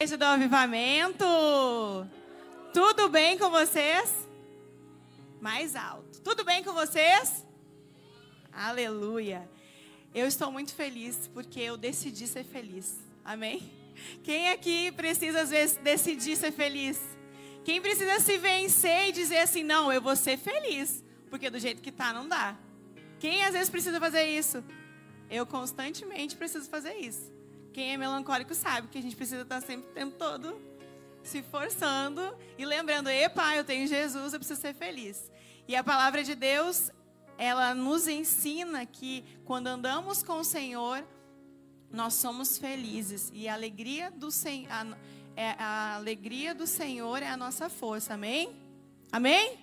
Igreja do Avivamento. Tudo bem com vocês? Mais alto. Tudo bem com vocês? Aleluia. Eu estou muito feliz porque eu decidi ser feliz. Amém? Quem aqui precisa às vezes decidir ser feliz? Quem precisa se vencer e dizer assim: "Não, eu vou ser feliz", porque do jeito que tá não dá. Quem às vezes precisa fazer isso? Eu constantemente preciso fazer isso. Quem é melancólico sabe que a gente precisa estar sempre o tempo todo se forçando e lembrando: epa, eu tenho Jesus, eu preciso ser feliz. E a palavra de Deus, ela nos ensina que quando andamos com o Senhor, nós somos felizes. E a alegria do, Sen a, é, a alegria do Senhor é a nossa força. Amém? Amém?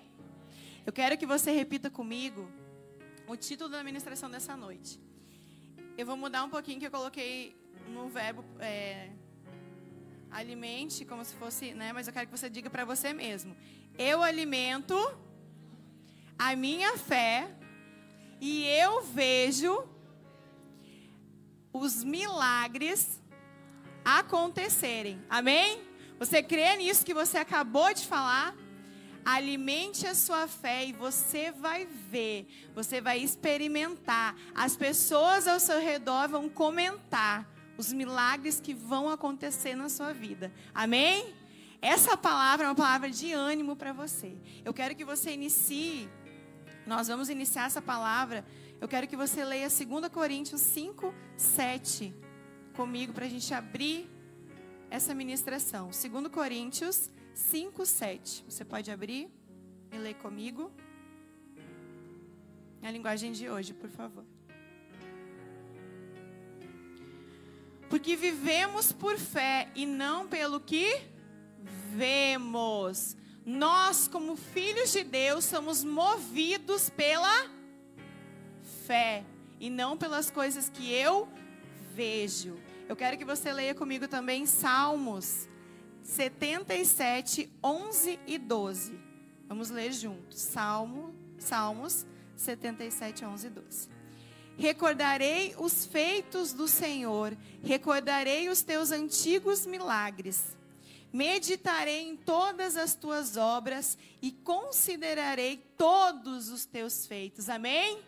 Eu quero que você repita comigo o título da ministração dessa noite. Eu vou mudar um pouquinho que eu coloquei no verbo é, alimente, como se fosse, né? Mas eu quero que você diga para você mesmo. Eu alimento a minha fé e eu vejo os milagres acontecerem. Amém? Você crê nisso que você acabou de falar? Alimente a sua fé e você vai ver, você vai experimentar. As pessoas ao seu redor vão comentar os milagres que vão acontecer na sua vida. Amém? Essa palavra é uma palavra de ânimo para você. Eu quero que você inicie, nós vamos iniciar essa palavra. Eu quero que você leia 2 Coríntios 5, 7 comigo para a gente abrir essa ministração. 2 Coríntios 5, 7. Você pode abrir e ler comigo. A linguagem de hoje, por favor. Porque vivemos por fé e não pelo que vemos. Nós, como filhos de Deus, somos movidos pela fé e não pelas coisas que eu vejo. Eu quero que você leia comigo também Salmos 77, 11 e 12. Vamos ler juntos. Salmo, Salmos 77, 11 e 12. Recordarei os feitos do Senhor, recordarei os teus antigos milagres. Meditarei em todas as tuas obras e considerarei todos os teus feitos. Amém?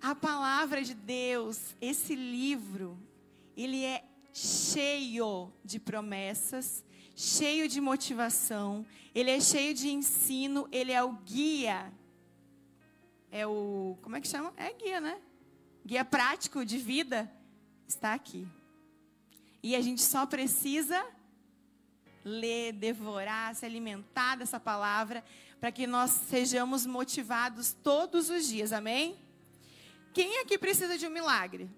A palavra de Deus, esse livro, ele é cheio de promessas, cheio de motivação, ele é cheio de ensino, ele é o guia. É o. Como é que chama? É guia, né? Guia prático de vida está aqui. E a gente só precisa ler, devorar, se alimentar dessa palavra, para que nós sejamos motivados todos os dias, amém? Quem aqui precisa de um milagre?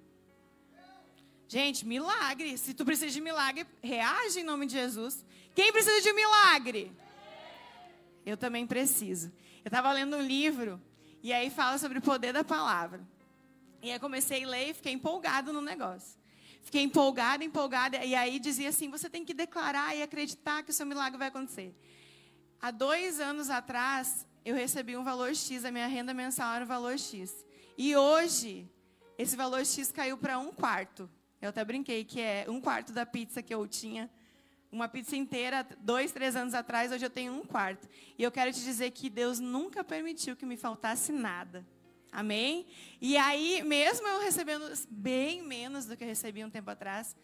Gente, milagre. Se tu precisa de milagre, reage em nome de Jesus. Quem precisa de um milagre? Eu também preciso. Eu estava lendo um livro e aí fala sobre o poder da palavra. E aí comecei a ler e fiquei empolgado no negócio. Fiquei empolgada, empolgada. E aí dizia assim: você tem que declarar e acreditar que o seu milagre vai acontecer. Há dois anos atrás, eu recebi um valor X, a minha renda mensal era o valor X. E hoje, esse valor X caiu para um quarto. Eu até brinquei que é um quarto da pizza que eu tinha. Uma pizza inteira, dois, três anos atrás, hoje eu tenho um quarto. E eu quero te dizer que Deus nunca permitiu que me faltasse nada. Amém? E aí, mesmo eu recebendo bem menos do que eu recebi um tempo atrás,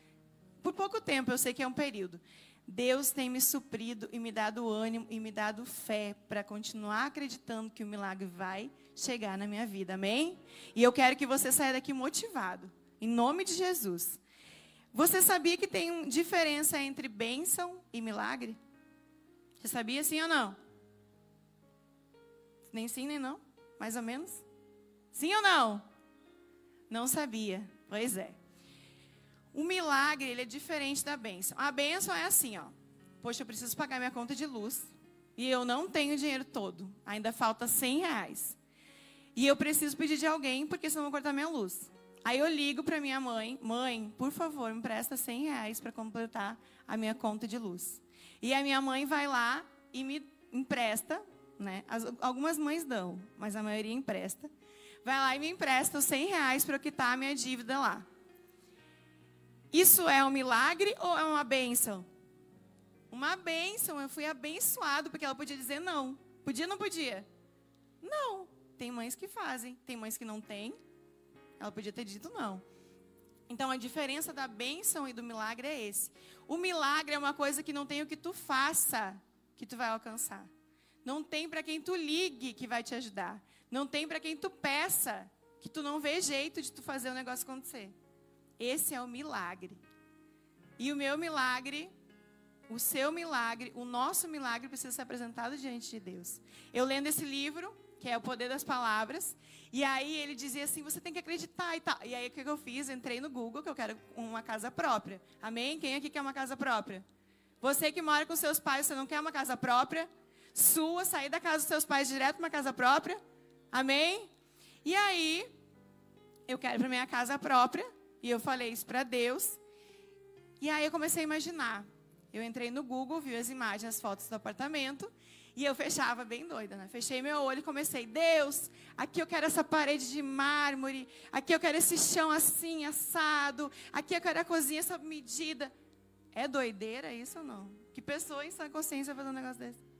por pouco tempo, eu sei que é um período. Deus tem me suprido e me dado ânimo e me dado fé para continuar acreditando que o milagre vai chegar na minha vida. Amém? E eu quero que você saia daqui motivado, em nome de Jesus. Você sabia que tem diferença entre bênção e milagre? Você sabia sim ou não? Nem sim, nem não? Mais ou menos? Sim ou não? Não sabia. Pois é. O milagre, ele é diferente da bênção. A bênção é assim, ó. Poxa, eu preciso pagar minha conta de luz. E eu não tenho dinheiro todo. Ainda falta 100 reais. E eu preciso pedir de alguém, porque senão vou cortar minha luz. Aí eu ligo para minha mãe. Mãe, por favor, me presta 100 reais para completar a minha conta de luz. E a minha mãe vai lá e me empresta. Né? As, algumas mães dão, mas a maioria empresta vai lá e me empresta os 100 reais para eu quitar a minha dívida lá. Isso é um milagre ou é uma bênção? Uma bênção. Eu fui abençoado, porque ela podia dizer não. Podia ou não podia? Não. Tem mães que fazem, tem mães que não têm. Ela podia ter dito não. Então a diferença da bênção e do milagre é esse. O milagre é uma coisa que não tem o que tu faça que tu vai alcançar. Não tem para quem tu ligue que vai te ajudar. Não tem para quem tu peça que tu não vê jeito de tu fazer o negócio acontecer. Esse é o milagre. E o meu milagre, o seu milagre, o nosso milagre precisa ser apresentado diante de Deus. Eu lendo esse livro, que é o poder das palavras, e aí ele dizia assim: você tem que acreditar e tal. E aí o que eu fiz? Entrei no Google, que eu quero uma casa própria. Amém? Quem aqui quer uma casa própria? Você que mora com seus pais, você não quer uma casa própria? Sua, sair da casa dos seus pais direto para uma casa própria? Amém? E aí, eu quero para minha casa própria. E eu falei isso para Deus. E aí eu comecei a imaginar. Eu entrei no Google, vi as imagens, as fotos do apartamento. E eu fechava bem doida, né? Fechei meu olho e comecei, Deus, aqui eu quero essa parede de mármore, aqui eu quero esse chão assim, assado, aqui eu quero a cozinha essa medida. É doideira isso ou não? Que pessoa em sua consciência vai fazer um negócio desse?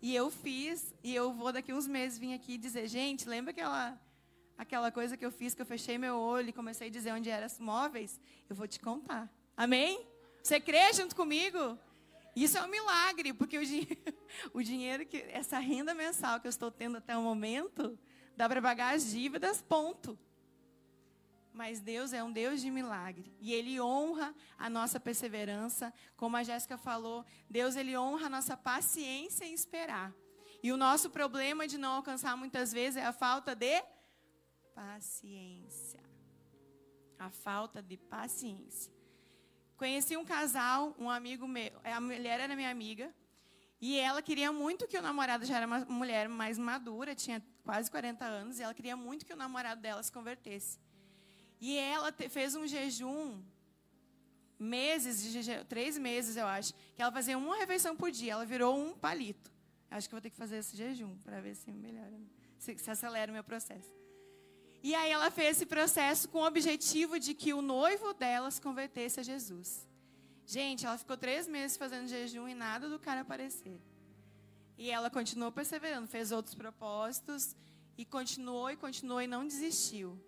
E eu fiz, e eu vou daqui uns meses vir aqui dizer, gente, lembra aquela, aquela coisa que eu fiz, que eu fechei meu olho e comecei a dizer onde eram os móveis? Eu vou te contar. Amém? Você crê junto comigo? Isso é um milagre, porque o, dinheiro, o dinheiro que essa renda mensal que eu estou tendo até o momento dá para pagar as dívidas, ponto. Mas Deus é um Deus de milagre e ele honra a nossa perseverança, como a Jéssica falou, Deus ele honra a nossa paciência em esperar. E o nosso problema de não alcançar muitas vezes é a falta de paciência. A falta de paciência. Conheci um casal, um amigo meu, é, a mulher era minha amiga, e ela queria muito que o namorado já era uma mulher mais madura, tinha quase 40 anos, e ela queria muito que o namorado dela se convertesse. E ela te, fez um jejum, meses de jejum, três meses eu acho, que ela fazia uma refeição por dia, ela virou um palito. Acho que vou ter que fazer esse jejum para ver se melhora, se, se acelera o meu processo. E aí ela fez esse processo com o objetivo de que o noivo dela se convertesse a Jesus. Gente, ela ficou três meses fazendo jejum e nada do cara aparecer. E ela continuou perseverando, fez outros propósitos e continuou e continuou e não desistiu.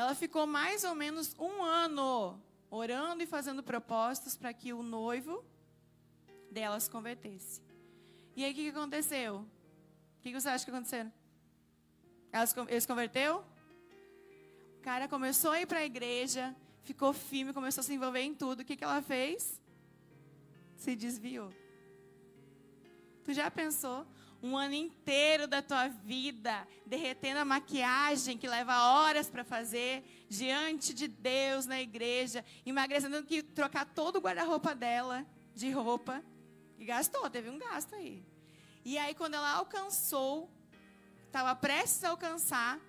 Ela ficou mais ou menos um ano orando e fazendo propósitos para que o noivo dela se convertesse. E aí o que, aconteceu? O que, você acha que aconteceu? ele se converteu? O cara começou a ir para a igreja, ficou firme, começou a se envolver em tudo. O que, que ela fez? Se desviou. Tu já pensou? Um ano inteiro da tua vida derretendo a maquiagem que leva horas para fazer diante de Deus na igreja, emagrecendo, que trocar todo o guarda-roupa dela de roupa. E gastou, teve um gasto aí. E aí, quando ela alcançou, estava prestes a alcançar,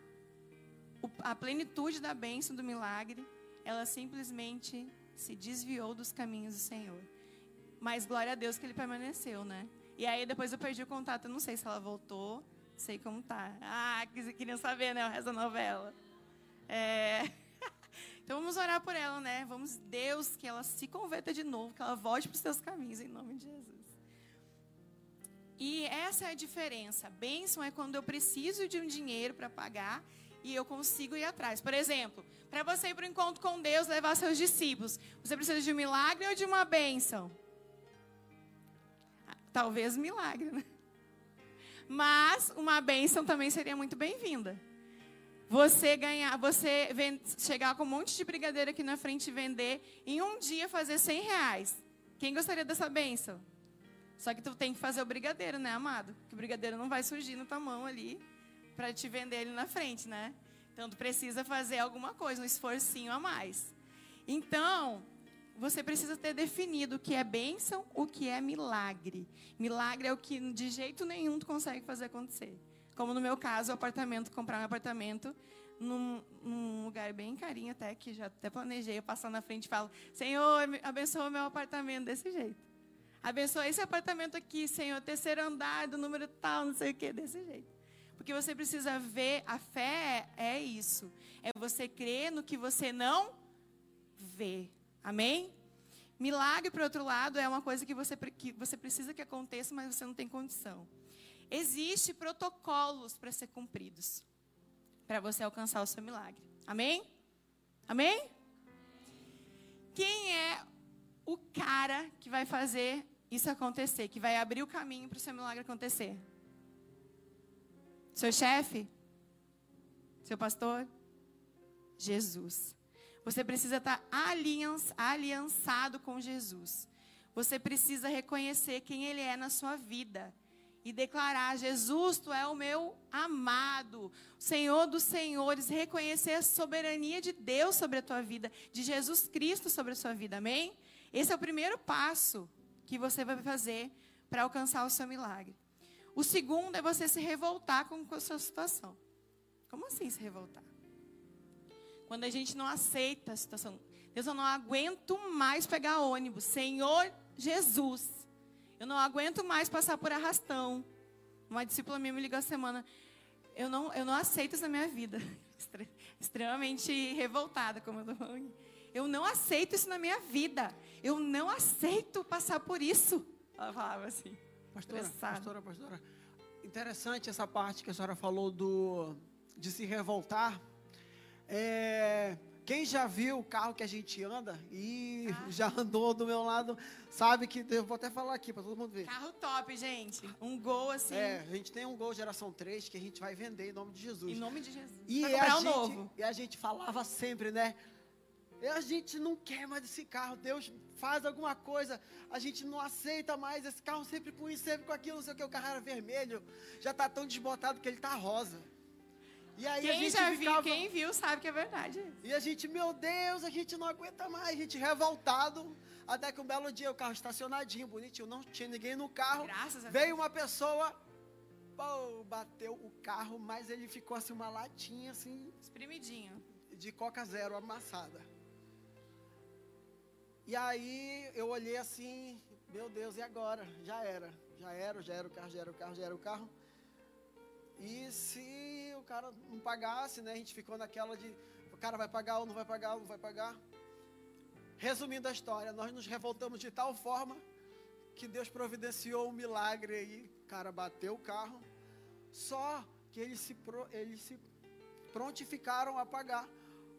a plenitude da bênção do milagre, ela simplesmente se desviou dos caminhos do Senhor. Mas glória a Deus que ele permaneceu, né? E aí depois eu perdi o contato, eu não sei se ela voltou, sei como tá. Ah, queriam saber, né, o resto da novela. É... Então vamos orar por ela, né? Vamos, Deus, que ela se converta de novo, que ela volte para os seus caminhos, em nome de Jesus. E essa é a diferença. Bênção é quando eu preciso de um dinheiro para pagar e eu consigo ir atrás. Por exemplo, para você ir para o encontro com Deus, levar seus discípulos, você precisa de um milagre ou de uma bênção? Talvez milagre, né? Mas uma bênção também seria muito bem-vinda. Você ganhar, você chegar com um monte de brigadeiro aqui na frente e vender, em um dia fazer 100 reais. Quem gostaria dessa bênção? Só que tu tem que fazer o brigadeiro, né, amado? Que o brigadeiro não vai surgir na tua mão ali para te vender ele na frente, né? Então tu precisa fazer alguma coisa, um esforcinho a mais. Então, você precisa ter definido o que é bênção, o que é milagre. Milagre é o que de jeito nenhum tu consegue fazer acontecer. Como no meu caso, o apartamento, comprar um apartamento num, num, lugar bem carinho até, que já até planejei, eu passar na frente e falo, Senhor, abençoa meu apartamento desse jeito. Abençoa esse apartamento aqui, Senhor, terceiro andar, do número tal, não sei o que, desse jeito. Porque você precisa ver, a fé é isso. É você crer no que você não vê. Amém? Milagre, por outro lado, é uma coisa que você, que você precisa que aconteça, mas você não tem condição. Existem protocolos para ser cumpridos, para você alcançar o seu milagre. Amém? Amém? Quem é o cara que vai fazer isso acontecer, que vai abrir o caminho para o seu milagre acontecer? Seu chefe? Seu pastor? Jesus. Você precisa estar aliançado com Jesus. Você precisa reconhecer quem Ele é na sua vida. E declarar: Jesus, tu é o meu amado, Senhor dos senhores. Reconhecer a soberania de Deus sobre a tua vida, de Jesus Cristo sobre a sua vida. Amém? Esse é o primeiro passo que você vai fazer para alcançar o seu milagre. O segundo é você se revoltar com a sua situação. Como assim se revoltar? Quando a gente não aceita a situação. Deus, eu não aguento mais pegar ônibus. Senhor Jesus, eu não aguento mais passar por arrastão. Uma discípula minha me ligou a semana. Eu não, eu não aceito isso na minha vida. Extremamente revoltada, como eu tô falando. Eu não aceito isso na minha vida. Eu não aceito passar por isso. Ela falava assim. Pastora, pastora, pastora. Interessante essa parte que a senhora falou do de se revoltar. É, quem já viu o carro que a gente anda e ah. já andou do meu lado, sabe que eu vou até falar aqui para todo mundo ver. Carro top, gente. Um Gol assim. É, a gente tem um Gol geração 3 que a gente vai vender em nome de Jesus. Em nome de Jesus. E a, gente, novo. e a gente falava sempre, né? E a gente não quer mais esse carro. Deus faz alguma coisa. A gente não aceita mais esse carro sempre com isso, sempre com aquilo, não sei o que. O carro era vermelho. Já está tão desbotado que ele está rosa. E aí quem já ficava... viu, quem viu sabe que é verdade. E a gente, meu Deus, a gente não aguenta mais, a gente revoltado. Até que um belo dia o carro estacionadinho, bonitinho, não tinha ninguém no carro. Graças a Veio Deus. uma pessoa, pô, bateu o carro, mas ele ficou assim, uma latinha assim. Espremidinho. De Coca Zero amassada. E aí eu olhei assim, meu Deus, e agora? Já era. Já era, já era o carro, já era o carro, já era o carro. E se cara não pagasse, né? A gente ficou naquela de o cara vai pagar ou não vai pagar ou não vai pagar. Resumindo a história, nós nos revoltamos de tal forma que Deus providenciou um milagre aí. O cara bateu o carro, só que eles se, eles se prontificaram a pagar.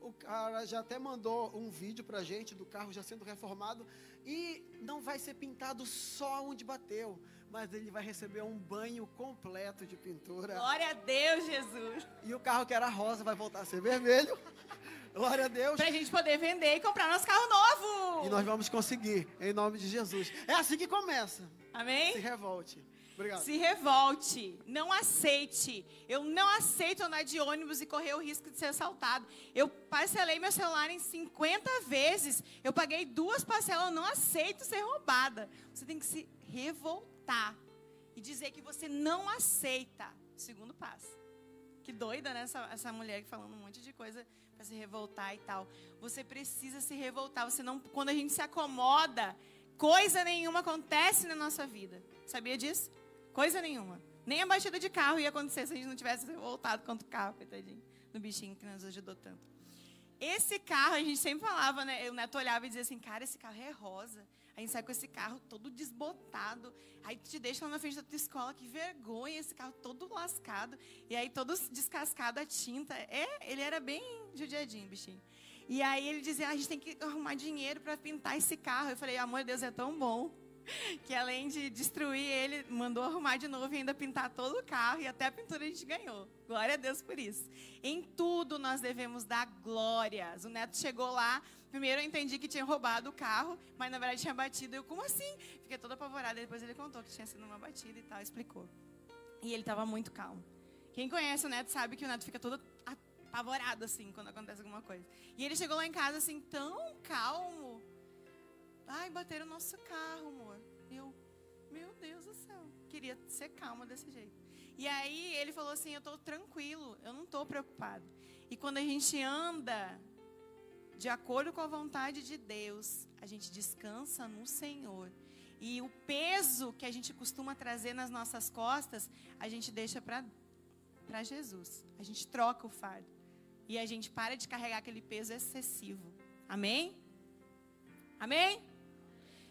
O cara já até mandou um vídeo pra gente do carro já sendo reformado. E não vai ser pintado só onde bateu mas ele vai receber um banho completo de pintura. Glória a Deus, Jesus. E o carro que era rosa vai voltar a ser vermelho. Glória a Deus. Para a gente poder vender e comprar nosso carro novo. E nós vamos conseguir, em nome de Jesus. É assim que começa. Amém? Se revolte. Obrigado. Se revolte. Não aceite. Eu não aceito andar de ônibus e correr o risco de ser assaltado. Eu parcelei meu celular em 50 vezes. Eu paguei duas parcelas. Eu não aceito ser roubada. Você tem que se revoltar revoltar e dizer que você não aceita. Segundo passo. Que doida, né? Essa, essa mulher falando um monte de coisa para se revoltar e tal. Você precisa se revoltar. Você não, quando a gente se acomoda, coisa nenhuma acontece na nossa vida. Sabia disso? Coisa nenhuma. Nem a batida de carro ia acontecer se a gente não tivesse revoltado contra o carro, coitadinho, do bichinho que nos ajudou tanto. Esse carro, a gente sempre falava, né? O Neto olhava e dizia assim, cara, esse carro é rosa. A gente sai com esse carro todo desbotado. Aí te deixa lá na frente da tua escola, que vergonha, esse carro todo lascado. E aí todo descascado a tinta. É, ele era bem judiadinho, bichinho. E aí ele dizia, ah, a gente tem que arrumar dinheiro para pintar esse carro. Eu falei, amor de Deus, é tão bom. Que além de destruir ele, mandou arrumar de novo e ainda pintar todo o carro. E até a pintura a gente ganhou. Glória a Deus por isso. Em tudo nós devemos dar glórias. O neto chegou lá, Primeiro eu entendi que tinha roubado o carro, mas na verdade tinha batido. Eu, como assim? Fiquei toda apavorada. Depois ele contou que tinha sido uma batida e tal, explicou. E ele estava muito calmo. Quem conhece o Neto sabe que o Neto fica todo apavorado assim quando acontece alguma coisa. E ele chegou lá em casa assim, tão calmo. Ai, bateram o nosso carro, amor. Eu, meu Deus do céu, queria ser calma desse jeito. E aí ele falou assim: Eu estou tranquilo, eu não estou preocupado. E quando a gente anda de acordo com a vontade de Deus, a gente descansa no Senhor. E o peso que a gente costuma trazer nas nossas costas, a gente deixa para Jesus. A gente troca o fardo. E a gente para de carregar aquele peso excessivo. Amém? Amém?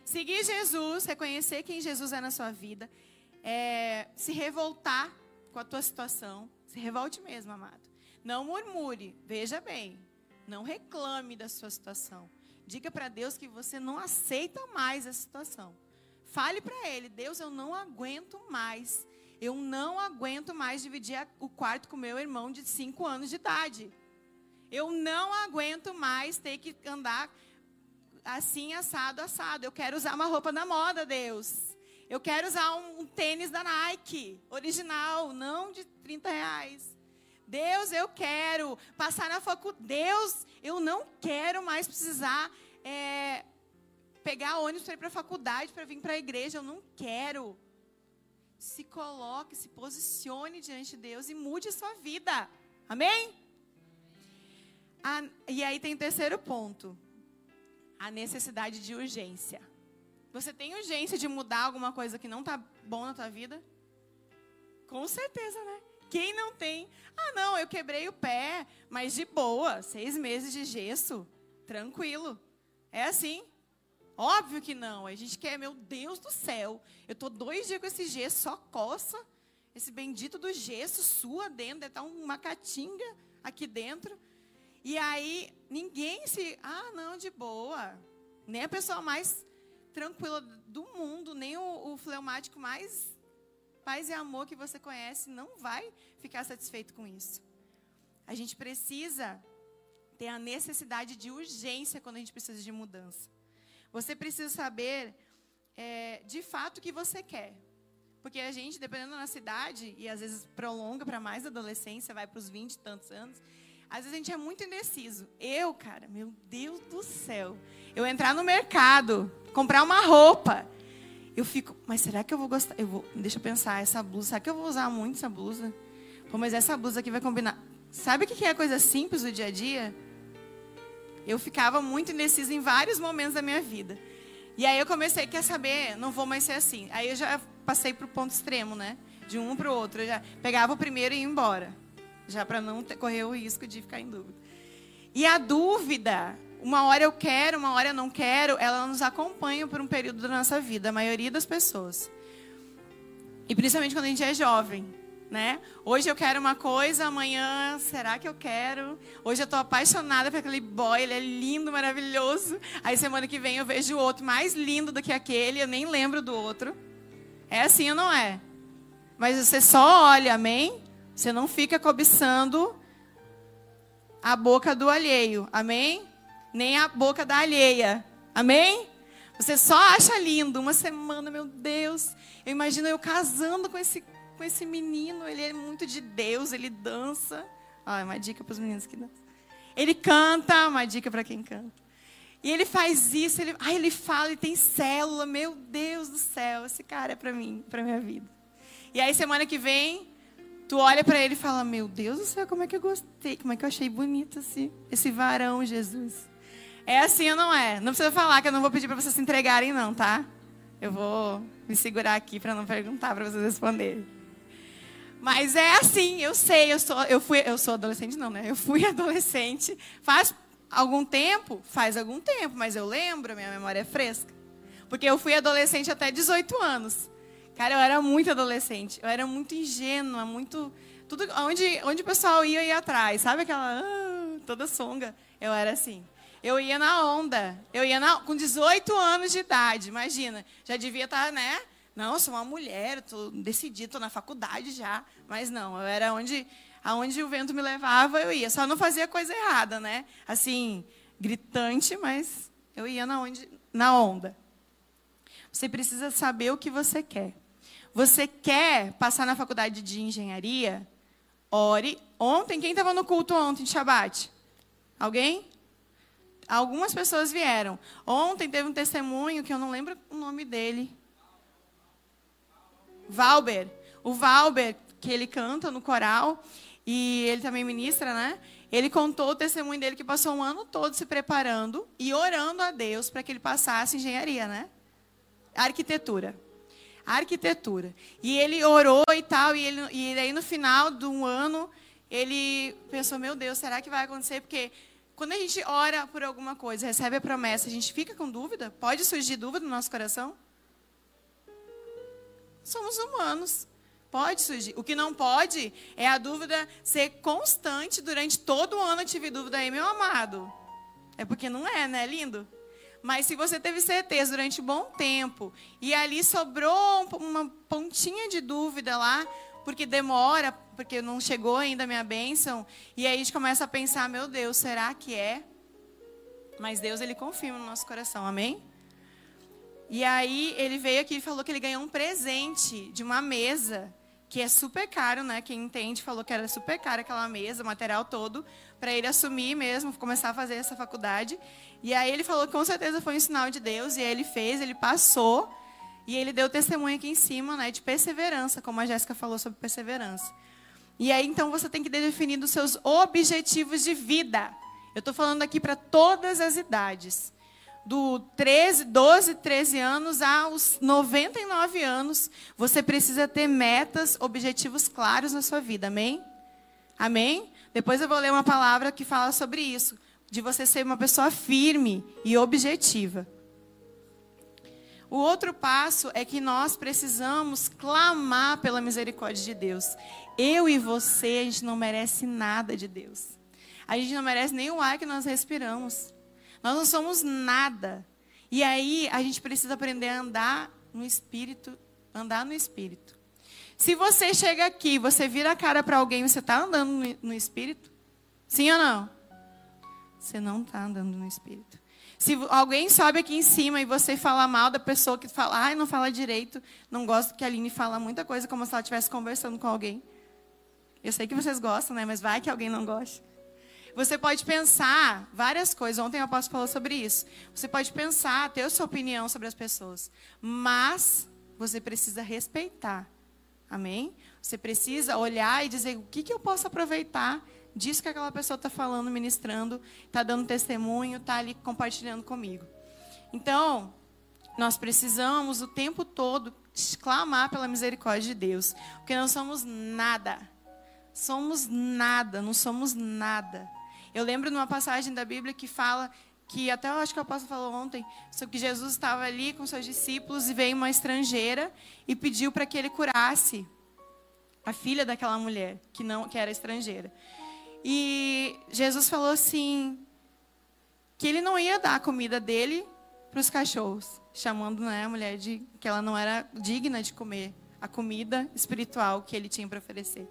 Seguir Jesus, reconhecer quem Jesus é na sua vida, é, se revoltar com a tua situação, se revolte mesmo, amado. Não murmure, veja bem, não reclame da sua situação. Diga para Deus que você não aceita mais a situação. Fale para Ele, Deus, eu não aguento mais. Eu não aguento mais dividir o quarto com meu irmão de 5 anos de idade. Eu não aguento mais ter que andar assim, assado, assado. Eu quero usar uma roupa da moda, Deus. Eu quero usar um, um tênis da Nike, original, não de 30 reais. Deus, eu quero passar na faculdade. Deus, eu não quero mais precisar é, pegar ônibus para ir para a faculdade, para vir para a igreja. Eu não quero. Se coloque, se posicione diante de Deus e mude a sua vida. Amém? A, e aí tem o terceiro ponto: a necessidade de urgência. Você tem urgência de mudar alguma coisa que não está bom na tua vida? Com certeza, né? Quem não tem? Ah, não, eu quebrei o pé, mas de boa, seis meses de gesso, tranquilo. É assim? Óbvio que não. A gente quer, meu Deus do céu. Eu tô dois dias com esse gesso, só coça. Esse bendito do gesso sua dentro, deve estar uma catinga aqui dentro. E aí, ninguém se. Ah, não, de boa. Nem a pessoa mais tranquila do mundo, nem o, o fleumático mais paz e amor que você conhece não vai ficar satisfeito com isso. A gente precisa ter a necessidade de urgência quando a gente precisa de mudança. Você precisa saber é, de fato o que você quer. Porque a gente, dependendo da cidade, e às vezes prolonga para mais adolescência, vai para os 20 e tantos anos, às vezes a gente é muito indeciso. Eu, cara, meu Deus do céu. Eu entrar no mercado, comprar uma roupa. Eu fico, mas será que eu vou gostar? Eu vou, deixa eu pensar, essa blusa, será que eu vou usar muito essa blusa? Pô, mas essa blusa aqui vai combinar. Sabe o que é coisa simples do dia a dia? Eu ficava muito indecisa em vários momentos da minha vida. E aí eu comecei, quer saber, não vou mais ser assim. Aí eu já passei para o ponto extremo, né? De um para o outro. Eu já pegava o primeiro e ia embora já para não correr o risco de ficar em dúvida. E a dúvida, uma hora eu quero, uma hora eu não quero, ela nos acompanha por um período da nossa vida, a maioria das pessoas. E principalmente quando a gente é jovem, né? Hoje eu quero uma coisa, amanhã será que eu quero? Hoje eu estou apaixonada por aquele boy, ele é lindo, maravilhoso. Aí semana que vem eu vejo outro mais lindo do que aquele, eu nem lembro do outro. É assim ou não é? Mas você só olha, amém? Você não fica cobiçando a boca do alheio, amém? Nem a boca da alheia, amém? Você só acha lindo. Uma semana, meu Deus. Eu imagino eu casando com esse, com esse menino. Ele é muito de Deus, ele dança. Ah, uma dica para os meninos que dançam. Ele canta, uma dica para quem canta. E ele faz isso, ele, ah, ele fala, ele tem célula. Meu Deus do céu, esse cara é para mim, para minha vida. E aí semana que vem Tu olha para ele e fala: Meu Deus do céu, como é que eu gostei, como é que eu achei bonito esse, esse varão, Jesus. É assim ou não é? Não precisa falar que eu não vou pedir para vocês se entregarem, não, tá? Eu vou me segurar aqui para não perguntar para vocês responderem. Mas é assim, eu sei, eu sou, eu fui, eu sou adolescente não, né? Eu fui adolescente faz algum tempo, faz algum tempo, mas eu lembro, minha memória é fresca. Porque eu fui adolescente até 18 anos. Cara, eu era muito adolescente. Eu era muito ingênua, muito. Tudo, onde, onde o pessoal ia, ia atrás. Sabe aquela. Ah, toda songa. Eu era assim. Eu ia na onda. Eu ia na, com 18 anos de idade, imagina. Já devia estar, tá, né? Não, sou uma mulher, estou decidida, estou na faculdade já. Mas não, eu era onde, aonde o vento me levava, eu ia. Só não fazia coisa errada, né? Assim, gritante, mas eu ia na, onde, na onda. Você precisa saber o que você quer. Você quer passar na faculdade de engenharia? Ore. Ontem, quem estava no culto ontem de Shabat? Alguém? Algumas pessoas vieram. Ontem teve um testemunho que eu não lembro o nome dele. Valber. O Valber, que ele canta no coral, e ele também ministra, né? Ele contou o testemunho dele que passou um ano todo se preparando e orando a Deus para que ele passasse engenharia, né? Arquitetura arquitetura. E ele orou e tal, e, ele, e aí no final do ano, ele pensou, meu Deus, será que vai acontecer? Porque Quando a gente ora por alguma coisa, recebe a promessa, a gente fica com dúvida? Pode surgir dúvida no nosso coração? Somos humanos. Pode surgir. O que não pode é a dúvida ser constante durante todo o ano. Eu tive dúvida aí, meu amado. É porque não é, né? Lindo? Mas se você teve certeza durante um bom tempo e ali sobrou uma pontinha de dúvida lá, porque demora, porque não chegou ainda a minha bênção, e aí a gente começa a pensar, meu Deus, será que é? Mas Deus, Ele confirma no nosso coração, amém? E aí ele veio aqui e falou que ele ganhou um presente de uma mesa, que é super caro, né? Quem entende falou que era super caro aquela mesa, o material todo, para ele assumir mesmo, começar a fazer essa faculdade. E aí ele falou que com certeza foi um sinal de Deus, e aí ele fez, ele passou, e ele deu testemunho aqui em cima, né, de perseverança, como a Jéssica falou sobre perseverança. E aí então você tem que ter definido os seus objetivos de vida. Eu estou falando aqui para todas as idades. Do 13, 12, 13 anos aos 99 anos, você precisa ter metas, objetivos claros na sua vida. Amém? Amém? Depois eu vou ler uma palavra que fala sobre isso de você ser uma pessoa firme e objetiva. O outro passo é que nós precisamos clamar pela misericórdia de Deus. Eu e você, a gente não merece nada de Deus. A gente não merece nem o ar que nós respiramos. Nós não somos nada. E aí a gente precisa aprender a andar no espírito, andar no espírito. Se você chega aqui, você vira a cara para alguém, você está andando no, no espírito? Sim ou não? Você não está andando no Espírito. Se alguém sobe aqui em cima e você fala mal da pessoa que fala, ai, não fala direito, não gosto que a Aline fala muita coisa como se ela estivesse conversando com alguém. Eu sei que vocês gostam, né? Mas vai que alguém não gosta. Você pode pensar várias coisas. Ontem o apóstolo falou sobre isso. Você pode pensar, ter sua opinião sobre as pessoas. Mas você precisa respeitar. Amém? Você precisa olhar e dizer o que, que eu posso aproveitar disso que aquela pessoa está falando, ministrando, está dando testemunho, está ali compartilhando comigo. Então, nós precisamos o tempo todo clamar pela misericórdia de Deus, porque não somos nada. Somos nada, não somos nada. Eu lembro de uma passagem da Bíblia que fala que até eu acho que o apóstolo falou ontem, sobre que Jesus estava ali com seus discípulos e veio uma estrangeira e pediu para que ele curasse a filha daquela mulher que não que era estrangeira. E Jesus falou assim que ele não ia dar a comida dele para os cachorros, chamando né, a mulher de que ela não era digna de comer a comida espiritual que ele tinha para oferecer.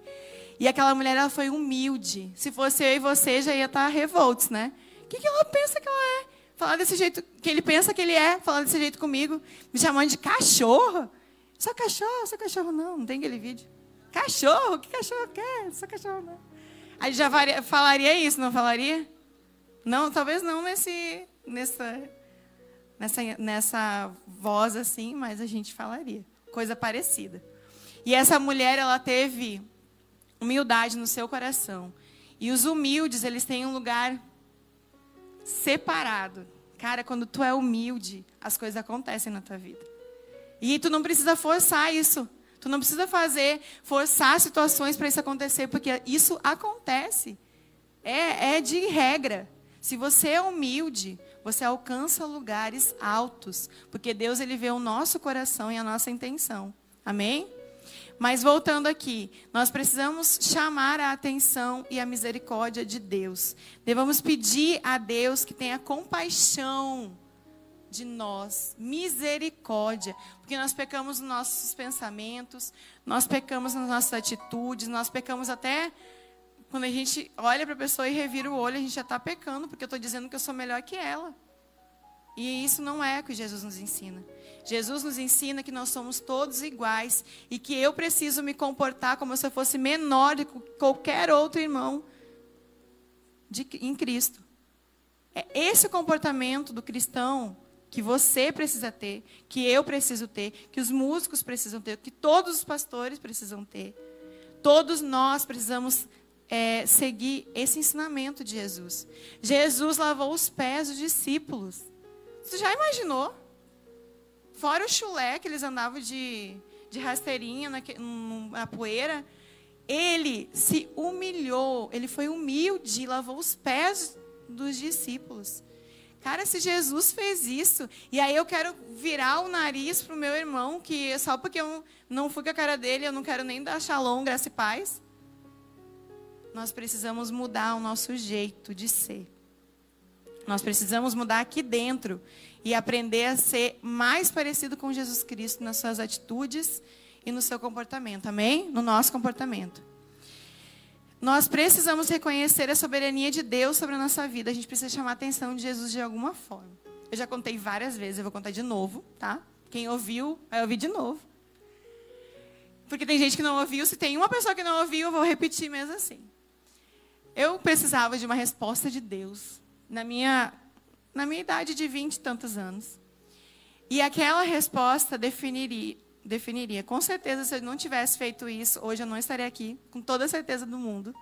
E aquela mulher ela foi humilde. Se fosse eu e você, já ia estar tá revoltos, né? O que, que ela pensa que ela é? Falar desse jeito que ele pensa que ele é, falar desse jeito comigo, me chamando de cachorro. Só cachorro, só cachorro não, não tem aquele vídeo. Cachorro, que cachorro quer? Só cachorro não. Aí já falaria isso, não falaria? Não, talvez não nesse, nessa, nessa, nessa voz assim, mas a gente falaria. Coisa parecida. E essa mulher, ela teve humildade no seu coração. E os humildes, eles têm um lugar separado. Cara, quando tu é humilde, as coisas acontecem na tua vida. E tu não precisa forçar isso. Tu não precisa fazer, forçar situações para isso acontecer, porque isso acontece. É, é de regra. Se você é humilde, você alcança lugares altos, porque Deus ele vê o nosso coração e a nossa intenção. Amém? Mas voltando aqui, nós precisamos chamar a atenção e a misericórdia de Deus. Devemos pedir a Deus que tenha compaixão de nós, misericórdia, porque nós pecamos nos nossos pensamentos, nós pecamos nas nossas atitudes, nós pecamos até quando a gente olha para a pessoa e revira o olho, a gente já está pecando, porque eu estou dizendo que eu sou melhor que ela. E isso não é o que Jesus nos ensina. Jesus nos ensina que nós somos todos iguais e que eu preciso me comportar como se eu fosse menor de qualquer outro irmão de, em Cristo. É esse o comportamento do cristão que você precisa ter, que eu preciso ter, que os músicos precisam ter, que todos os pastores precisam ter. Todos nós precisamos é, seguir esse ensinamento de Jesus. Jesus lavou os pés dos discípulos. Você já imaginou? Fora o chulé que eles andavam de, de rasteirinha na, na poeira, ele se humilhou, ele foi humilde, lavou os pés dos discípulos. Cara, se Jesus fez isso, e aí eu quero virar o nariz pro meu irmão, que só porque eu não fui com a cara dele, eu não quero nem dar shalom, graça e paz. Nós precisamos mudar o nosso jeito de ser. Nós precisamos mudar aqui dentro e aprender a ser mais parecido com Jesus Cristo nas suas atitudes e no seu comportamento. Amém? No nosso comportamento. Nós precisamos reconhecer a soberania de Deus sobre a nossa vida. A gente precisa chamar a atenção de Jesus de alguma forma. Eu já contei várias vezes, eu vou contar de novo, tá? Quem ouviu, vai ouvir de novo. Porque tem gente que não ouviu. Se tem uma pessoa que não ouviu, eu vou repetir mesmo assim. Eu precisava de uma resposta de Deus na minha, na minha idade de vinte e tantos anos. E aquela resposta definiria, definiria. Com certeza, se eu não tivesse feito isso, hoje eu não estaria aqui, com toda a certeza do mundo.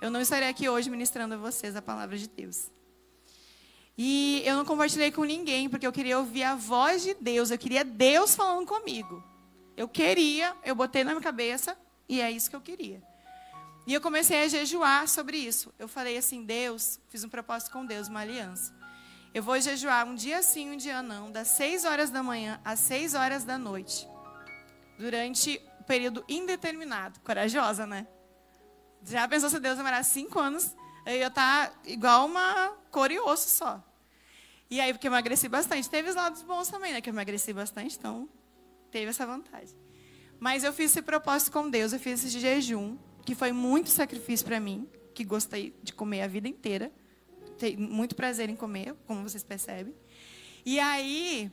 Eu não estaria aqui hoje ministrando a vocês a palavra de Deus. E eu não compartilhei com ninguém, porque eu queria ouvir a voz de Deus, eu queria Deus falando comigo. Eu queria, eu botei na minha cabeça, e é isso que eu queria. E eu comecei a jejuar sobre isso. Eu falei assim, Deus, fiz um propósito com Deus, uma aliança. Eu vou jejuar um dia sim, um dia não, das 6 horas da manhã às 6 horas da noite durante um período indeterminado. Corajosa, né? Já pensou se Deus demorar cinco anos? Eu ia estar tá igual uma cor e osso só. E aí, porque eu emagreci bastante. Teve os lados bons também, né? Que eu emagreci bastante, então teve essa vantagem. Mas eu fiz esse propósito com Deus, eu fiz esse jejum, que foi muito sacrifício para mim, que gostei de comer a vida inteira. Tenho muito prazer em comer, como vocês percebem. E aí,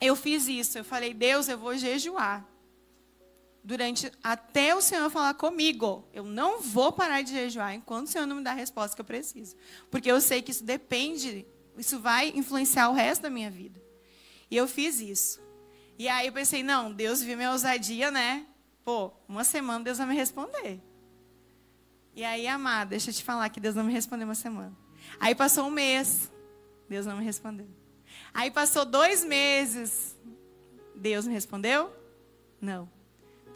eu fiz isso. Eu falei, Deus, eu vou jejuar durante até o Senhor falar comigo. Eu não vou parar de jejuar enquanto o Senhor não me dá a resposta que eu preciso. Porque eu sei que isso depende, isso vai influenciar o resto da minha vida. E eu fiz isso. E aí eu pensei, não, Deus viu minha ousadia, né? Pô, uma semana Deus vai me responder. E aí, amada, deixa eu te falar que Deus não me respondeu uma semana. Aí passou um mês, Deus não me respondeu. Aí passou dois meses, Deus me respondeu? Não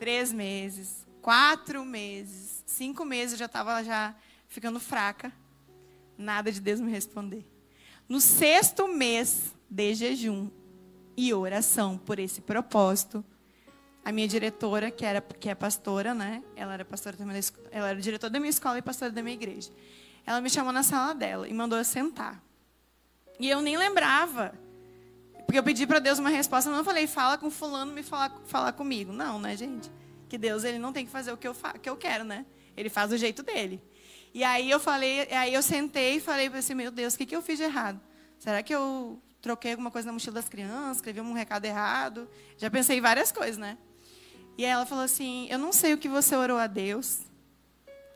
três meses, quatro meses, cinco meses eu já estava já ficando fraca. Nada de Deus me responder. No sexto mês de jejum e oração por esse propósito, a minha diretora, que era que é pastora, né? Ela era pastora também, ela era diretora da minha escola e pastora da minha igreja. Ela me chamou na sala dela e mandou eu sentar. E eu nem lembrava. Porque eu pedi para Deus uma resposta, eu não falei, fala com fulano, me falar, falar comigo. Não, né, gente? Que Deus ele não tem que fazer o que eu, que eu quero, né? Ele faz do jeito dele. E aí eu falei, aí eu sentei e falei para assim, meu Deus, o que, que eu fiz de errado? Será que eu troquei alguma coisa na mochila das crianças, escrevi um recado errado? Já pensei em várias coisas, né? E ela falou assim, eu não sei o que você orou a Deus.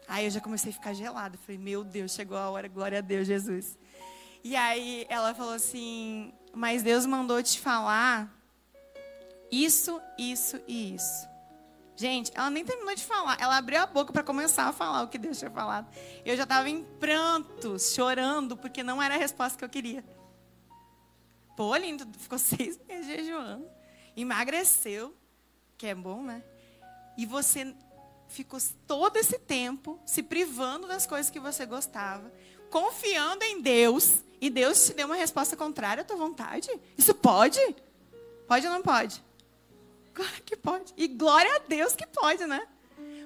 Aí eu já comecei a ficar gelada. Falei, meu Deus, chegou a hora, glória a Deus, Jesus. E aí ela falou assim, mas Deus mandou te falar isso, isso e isso. Gente, ela nem terminou de falar. Ela abriu a boca para começar a falar o que Deus tinha falado. Eu já estava em prantos, chorando, porque não era a resposta que eu queria. Pô, lindo, ficou seis meses jejuando. Emagreceu, que é bom, né? E você ficou todo esse tempo se privando das coisas que você gostava, confiando em Deus, e Deus te deu uma resposta contrária à tua vontade? Isso pode? Pode ou não pode? Claro que pode. E glória a Deus que pode, né?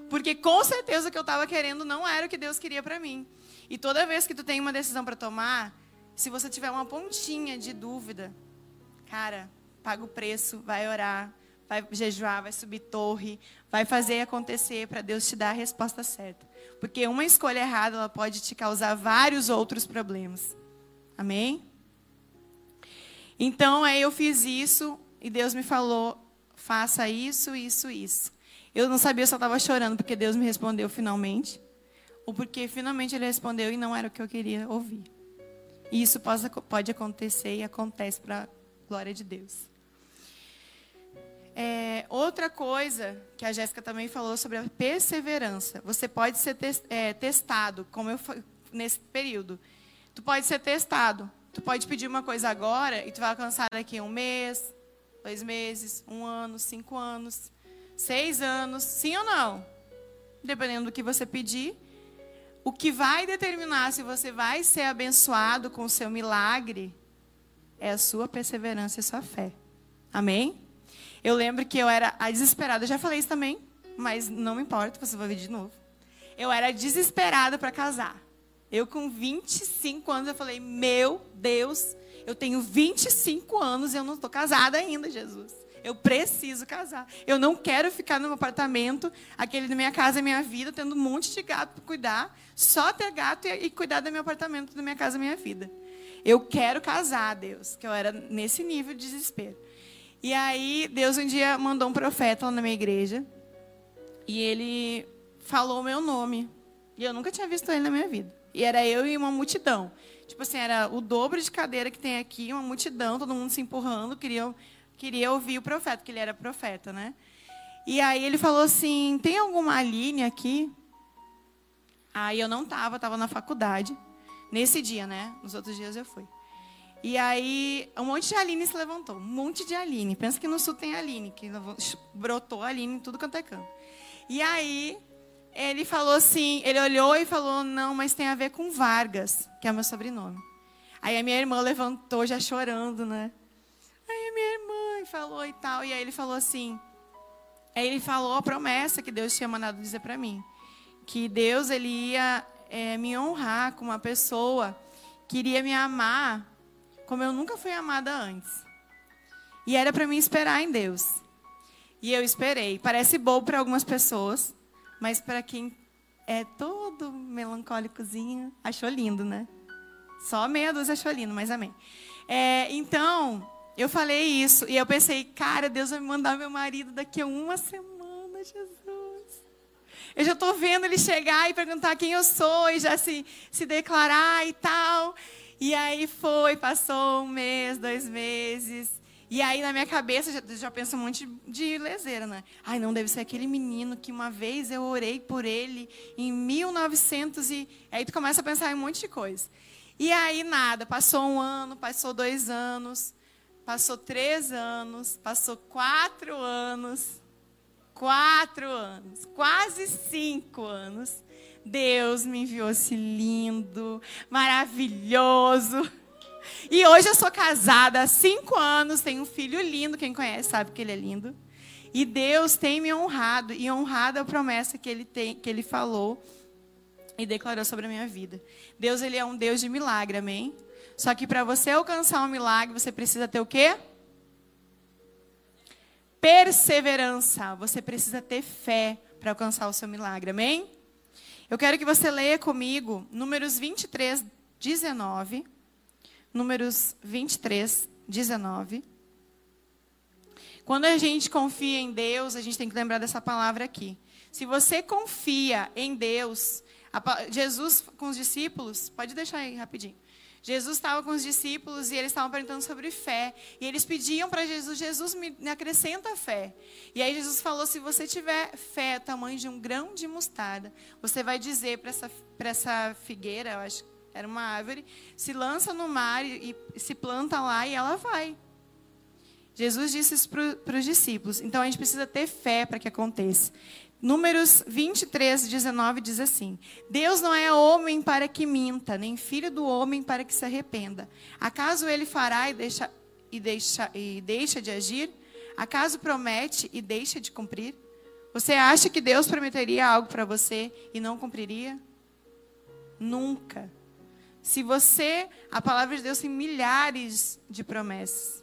Porque com certeza o que eu estava querendo não era o que Deus queria para mim. E toda vez que tu tem uma decisão para tomar, se você tiver uma pontinha de dúvida, cara, paga o preço, vai orar, vai jejuar, vai subir torre, vai fazer acontecer para Deus te dar a resposta certa. Porque uma escolha errada, ela pode te causar vários outros problemas. Amém? Então, aí eu fiz isso e Deus me falou: faça isso, isso, isso. Eu não sabia eu estava chorando porque Deus me respondeu finalmente, ou porque finalmente Ele respondeu e não era o que eu queria ouvir. E isso pode, pode acontecer e acontece para a glória de Deus. É, outra coisa que a Jéssica também falou sobre a perseverança. Você pode ser é, testado, como eu nesse período. Tu pode ser testado. Tu pode pedir uma coisa agora e tu vai alcançar daqui um mês, dois meses, um ano, cinco anos, seis anos, sim ou não? Dependendo do que você pedir. o que vai determinar se você vai ser abençoado com o seu milagre é a sua perseverança e a sua fé. Amém? Eu lembro que eu era a desesperada. Já falei isso também, mas não me importa, você vai ver de novo. Eu era desesperada para casar. Eu com 25 anos eu falei: "Meu Deus, eu tenho 25 anos e eu não estou casada ainda, Jesus. Eu preciso casar. Eu não quero ficar no apartamento, aquele da minha casa, minha vida, tendo um monte de gato para cuidar, só ter gato e, e cuidar do meu apartamento, da minha casa, minha vida. Eu quero casar, Deus, que eu era nesse nível de desespero. E aí, Deus um dia mandou um profeta lá na minha igreja, e ele falou o meu nome. E eu nunca tinha visto ele na minha vida. E era eu e uma multidão. Tipo assim, era o dobro de cadeira que tem aqui, uma multidão, todo mundo se empurrando, queria, queria ouvir o profeta, porque ele era profeta, né? E aí ele falou assim: tem alguma Aline aqui? Aí eu não estava, estava na faculdade. Nesse dia, né? Nos outros dias eu fui. E aí, um monte de Aline se levantou. Um monte de Aline. Pensa que no sul tem Aline, que brotou Aline em tudo quanto é canto. E aí, ele falou assim, ele olhou e falou, não, mas tem a ver com Vargas, que é meu sobrenome. Aí a minha irmã levantou já chorando, né? Aí a minha irmã falou e tal, e aí ele falou assim, aí ele falou a promessa que Deus tinha mandado dizer para mim, que Deus ele ia é, me honrar com uma pessoa que iria me amar como eu nunca fui amada antes. E era para mim esperar em Deus. E eu esperei. Parece bobo para algumas pessoas, mas para quem é todo melancólicozinho, achou lindo, né? Só meia dúzia achou lindo, mas amém. É, então, eu falei isso e eu pensei, cara, Deus vai me mandar meu marido daqui a uma semana, Jesus. Eu já estou vendo ele chegar e perguntar quem eu sou e já se, se declarar e tal. E aí foi, passou um mês, dois meses. E aí, na minha cabeça, já, já penso um monte de leseira, né? Ai, não, deve ser aquele menino que uma vez eu orei por ele em 1900 e... Aí tu começa a pensar em um monte de coisa. E aí, nada. Passou um ano, passou dois anos, passou três anos, passou quatro anos. Quatro anos. Quase cinco anos. Deus me enviou esse lindo, maravilhoso e hoje eu sou casada há cinco anos, tenho um filho lindo, quem conhece sabe que ele é lindo. E Deus tem me honrado e honrado a promessa que ele tem, que ele falou e declarou sobre a minha vida. Deus ele é um Deus de milagre, amém? Só que para você alcançar um milagre, você precisa ter o quê? Perseverança. Você precisa ter fé para alcançar o seu milagre, amém? Eu quero que você leia comigo Números 23, 19. Números 23, 19. Quando a gente confia em Deus, a gente tem que lembrar dessa palavra aqui. Se você confia em Deus, Jesus com os discípulos, pode deixar aí rapidinho. Jesus estava com os discípulos e eles estavam perguntando sobre fé. E eles pediam para Jesus, Jesus me acrescenta fé. E aí Jesus falou, se você tiver fé tamanho de um grão de mostarda, você vai dizer para essa, essa figueira, eu acho era uma árvore, se lança no mar e, e se planta lá e ela vai. Jesus disse isso para os discípulos. Então a gente precisa ter fé para que aconteça. Números 23, 19 diz assim: Deus não é homem para que minta, nem filho do homem para que se arrependa. Acaso ele fará e deixa, e deixa, e deixa de agir? Acaso promete e deixa de cumprir? Você acha que Deus prometeria algo para você e não cumpriria? Nunca. Se você, a palavra de Deus tem milhares de promessas.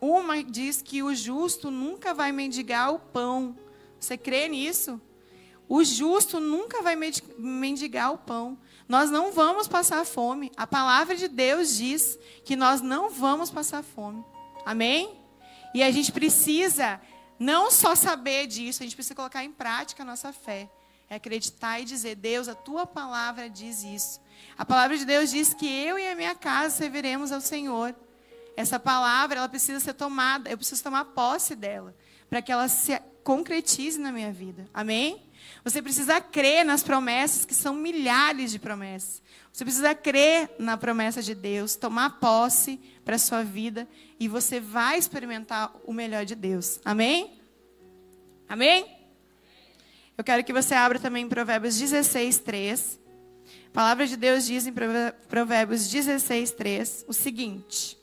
Uma diz que o justo nunca vai mendigar o pão. Você crê nisso? O justo nunca vai mendigar o pão. Nós não vamos passar fome. A palavra de Deus diz que nós não vamos passar fome. Amém? E a gente precisa não só saber disso, a gente precisa colocar em prática a nossa fé. É acreditar e dizer: Deus, a tua palavra diz isso. A palavra de Deus diz que eu e a minha casa serviremos ao Senhor. Essa palavra, ela precisa ser tomada, eu preciso tomar posse dela, para que ela se concretize na minha vida. Amém? Você precisa crer nas promessas, que são milhares de promessas. Você precisa crer na promessa de Deus, tomar posse para a sua vida, e você vai experimentar o melhor de Deus. Amém? Amém? Eu quero que você abra também Provérbios 16, 3. A palavra de Deus diz em Provérbios 16, 3 o seguinte: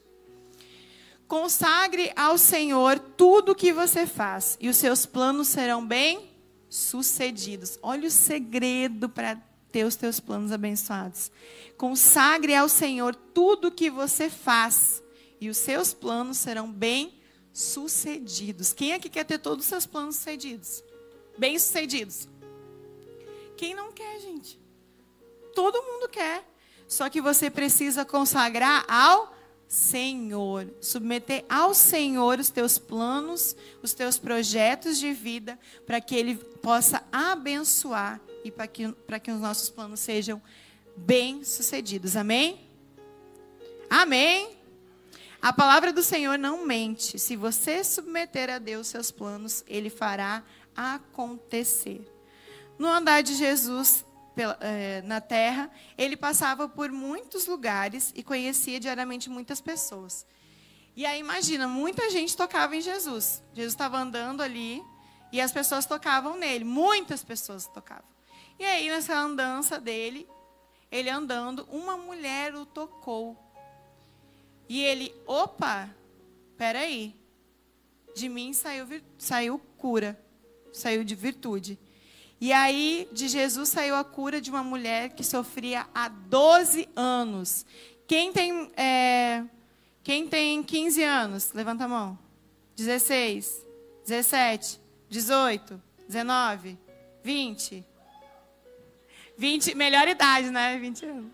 Consagre ao Senhor tudo o que você faz, e os seus planos serão bem sucedidos. Olha o segredo para ter os teus planos abençoados. Consagre ao Senhor tudo o que você faz, e os seus planos serão bem sucedidos. Quem aqui quer ter todos os seus planos sucedidos? Bem sucedidos. Quem não quer, gente? Todo mundo quer. Só que você precisa consagrar ao Senhor, submeter ao Senhor os teus planos, os teus projetos de vida, para que Ele possa abençoar e para que, que os nossos planos sejam bem-sucedidos. Amém? Amém? A palavra do Senhor não mente. Se você submeter a Deus seus planos, Ele fará acontecer. No andar de Jesus, na terra, ele passava por muitos lugares e conhecia diariamente muitas pessoas. E aí imagina, muita gente tocava em Jesus. Jesus estava andando ali e as pessoas tocavam nele, muitas pessoas tocavam. E aí nessa andança dele, ele andando, uma mulher o tocou. E ele, opa, peraí, de mim saiu, saiu cura, saiu de virtude. E aí, de Jesus saiu a cura de uma mulher que sofria há 12 anos. Quem tem, é, quem tem 15 anos? Levanta a mão. 16, 17, 18, 19, 20. 20, melhor idade, né? 20 anos.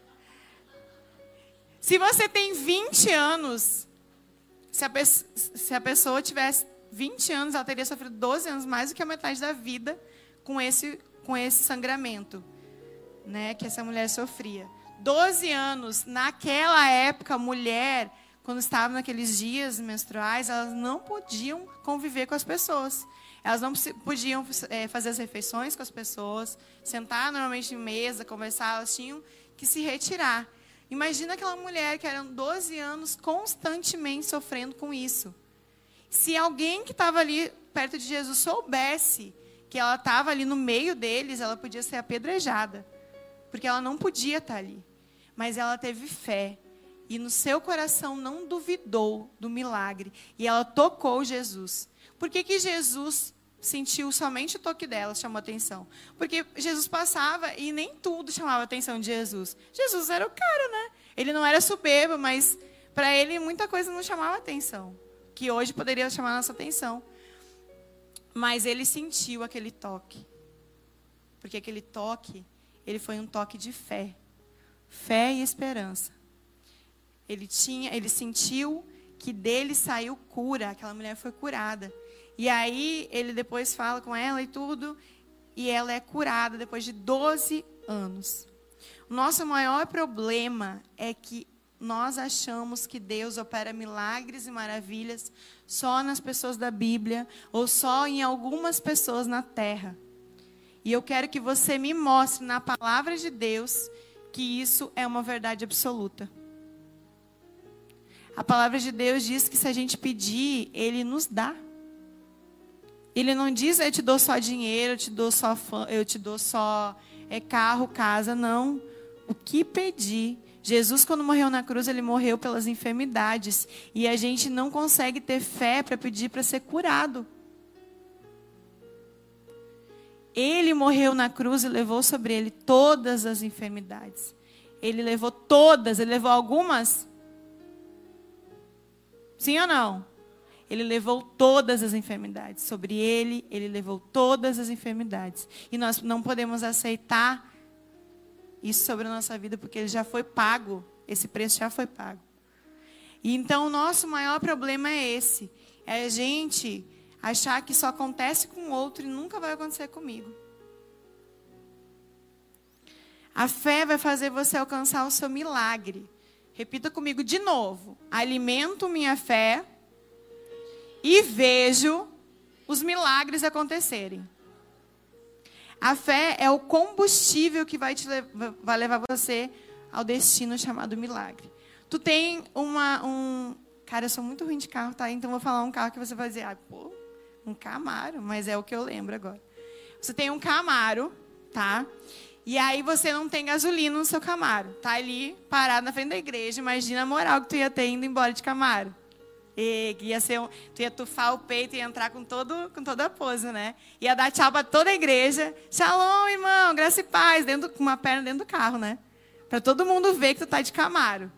Se você tem 20 anos, se a, se a pessoa tivesse 20 anos, ela teria sofrido 12 anos mais do que a metade da vida com esse, com esse sangramento né, que essa mulher sofria. Doze anos, naquela época, mulher, quando estava naqueles dias menstruais, elas não podiam conviver com as pessoas. Elas não podiam é, fazer as refeições com as pessoas, sentar normalmente em mesa, conversar, elas tinham que se retirar. Imagina aquela mulher que eram 12 anos constantemente sofrendo com isso. Se alguém que estava ali perto de Jesus soubesse que ela estava ali no meio deles, ela podia ser apedrejada. Porque ela não podia estar ali. Mas ela teve fé. E no seu coração não duvidou do milagre. E ela tocou Jesus. Por que, que Jesus sentiu somente o toque dela, chamou atenção? Porque Jesus passava e nem tudo chamava atenção de Jesus. Jesus era o cara, né? Ele não era soberbo, mas para ele muita coisa não chamava atenção. Que hoje poderia chamar nossa atenção. Mas ele sentiu aquele toque. Porque aquele toque, ele foi um toque de fé. Fé e esperança. Ele tinha, ele sentiu que dele saiu cura, aquela mulher foi curada. E aí ele depois fala com ela e tudo, e ela é curada depois de 12 anos. O nosso maior problema é que nós achamos que Deus opera milagres e maravilhas só nas pessoas da Bíblia ou só em algumas pessoas na terra. E eu quero que você me mostre na palavra de Deus que isso é uma verdade absoluta. A palavra de Deus diz que se a gente pedir, Ele nos dá. Ele não diz eu te dou só dinheiro, eu te dou só eu te dou só é, carro, casa, não. O que pedir, Jesus, quando morreu na cruz, ele morreu pelas enfermidades. E a gente não consegue ter fé para pedir para ser curado. Ele morreu na cruz e levou sobre ele todas as enfermidades. Ele levou todas, ele levou algumas? Sim ou não? Ele levou todas as enfermidades. Sobre ele, ele levou todas as enfermidades. E nós não podemos aceitar isso sobre a nossa vida, porque ele já foi pago. Esse preço já foi pago. E então o nosso maior problema é esse: é a gente achar que só acontece com o outro e nunca vai acontecer comigo. A fé vai fazer você alcançar o seu milagre. Repita comigo de novo: alimento minha fé e vejo os milagres acontecerem. A fé é o combustível que vai, te levar, vai levar você ao destino chamado milagre. Tu tem uma. Um... Cara, eu sou muito ruim de carro, tá? Então vou falar um carro que você vai dizer, ah, pô, um Camaro, mas é o que eu lembro agora. Você tem um Camaro, tá? E aí você não tem gasolina no seu Camaro. Tá ali parado na frente da igreja. Imagina a moral que tu ia ter indo embora de Camaro. E ia ser tu ia tufar o peito e entrar com, todo, com toda a pose, né? Ia dar tchau para toda a igreja. Shalom, irmão, graça e paz, dentro, com uma perna dentro do carro, né? Para todo mundo ver que tu tá de Camaro.